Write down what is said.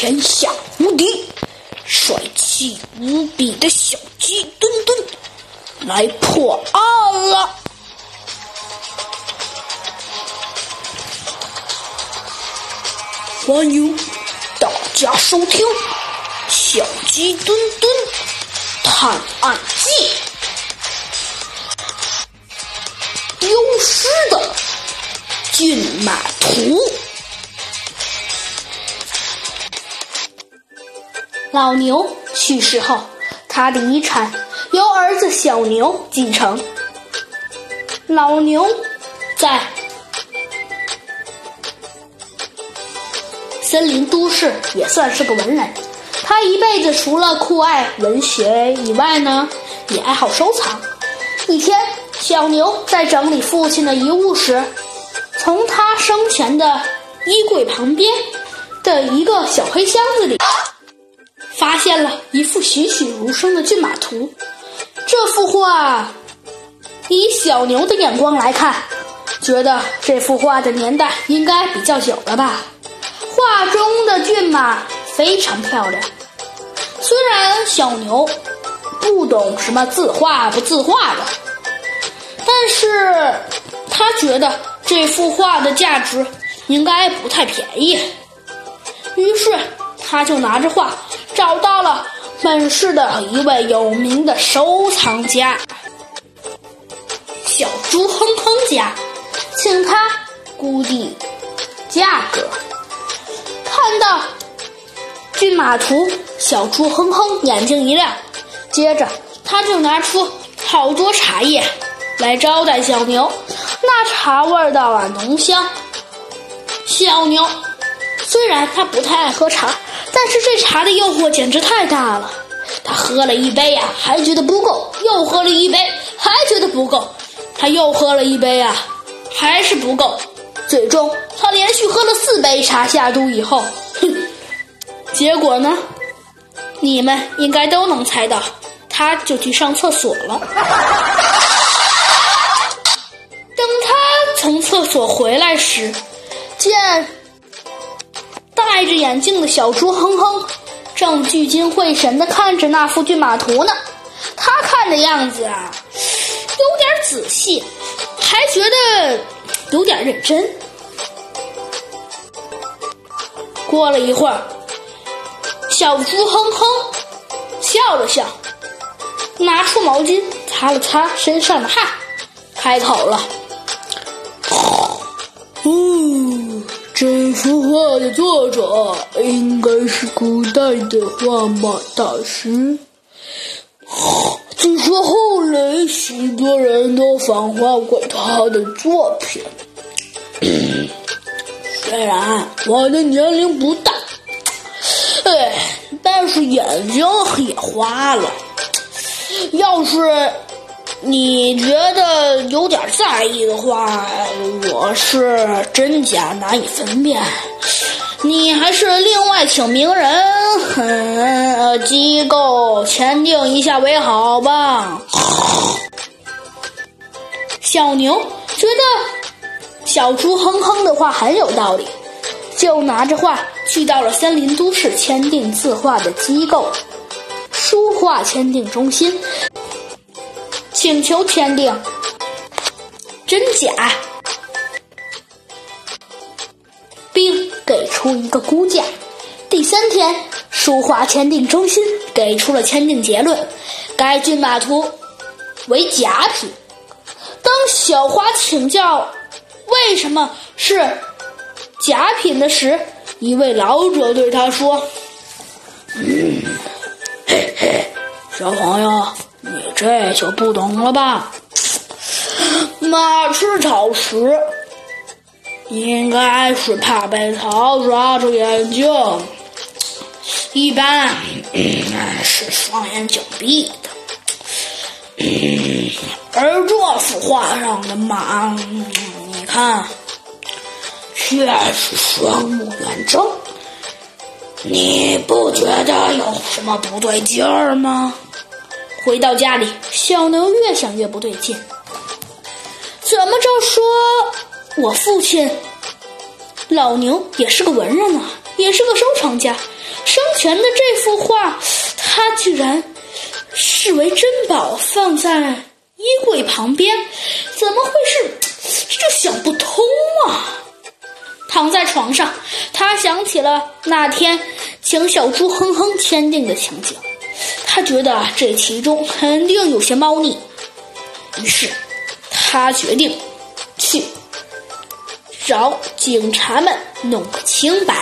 天下无敌、帅气无比的小鸡墩墩来破案了。欢迎大家收听《小鸡墩墩探案记》。丢失的骏马图。老牛去世后，他的遗产由儿子小牛继承。老牛在森林都市也算是个文人，他一辈子除了酷爱文学以外呢，也爱好收藏。一天，小牛在整理父亲的遗物时，从他生前的衣柜旁边的一个小黑箱子里，发现了一幅栩栩如生的骏马图。这幅画，以小牛的眼光来看，觉得这幅画的年代应该比较久了吧。画中的骏马非常漂亮，虽然小牛不懂什么字画不字画的，但是他觉得这幅画的价值应该不太便宜，于是他就拿着画找到了本市的一位有名的收藏家小猪哼哼家，请他估计价格。看到骏马图，小猪哼哼眼睛一亮，接着他就拿出好多茶叶来招待小牛，那茶味道啊浓香。小牛虽然他不太爱喝茶，但是这茶的诱惑简直太大了。他喝了一杯呀，还觉得不够；又喝了一杯，还觉得不够；他又喝了一杯呀，还是不够。最终，他连续喝了四杯茶下肚以后，哼，结果呢？你们应该都能猜到，他就去上厕所了。等他从厕所回来时，见戴着眼镜的小猪哼哼正聚精会神的看着那幅骏马图呢。他看的样子啊，有点仔细，还觉得。有点认真。过了一会儿，小猪哼哼笑了笑，拿出毛巾擦了擦身上的汗，开口了：“这幅画的作者应该是古代的画马大师。据说后来许多人都仿画过他的作品。”虽然我的年龄不大，哎，但是眼睛也花了。要是你觉得有点在意的话，我是真假难以分辨。你还是另外请名人、呃机构签订一下为好吧。小牛觉得。小猪哼哼的话很有道理，就拿着画去到了森林都市签订字画的机构——书画签订中心，请求签订真假，并给出一个估价。第三天，书画签订中心给出了签订结论：该骏马图为假品。当小花请教。为什么是假品的时，一位老者对他说：“嗯，嘿嘿，小朋友，这就不懂了吧？马吃草时，应该是怕被草抓住眼睛，一般是双眼紧闭的。而这幅画上的马。”你看，却是双目圆睁，你不觉得有什么不对劲儿吗？回到家里，小牛越想越不对劲。怎么着说，我父亲老牛也是个文人啊？也是个收藏家，生前的这幅画，他居然视为珍宝，放在衣柜旁边，怎么会是？这就想不通啊！躺在床上，他想起了那天请小猪哼哼签订的情景，他觉得这其中肯定有些猫腻，于是他决定去找警察们弄个清白。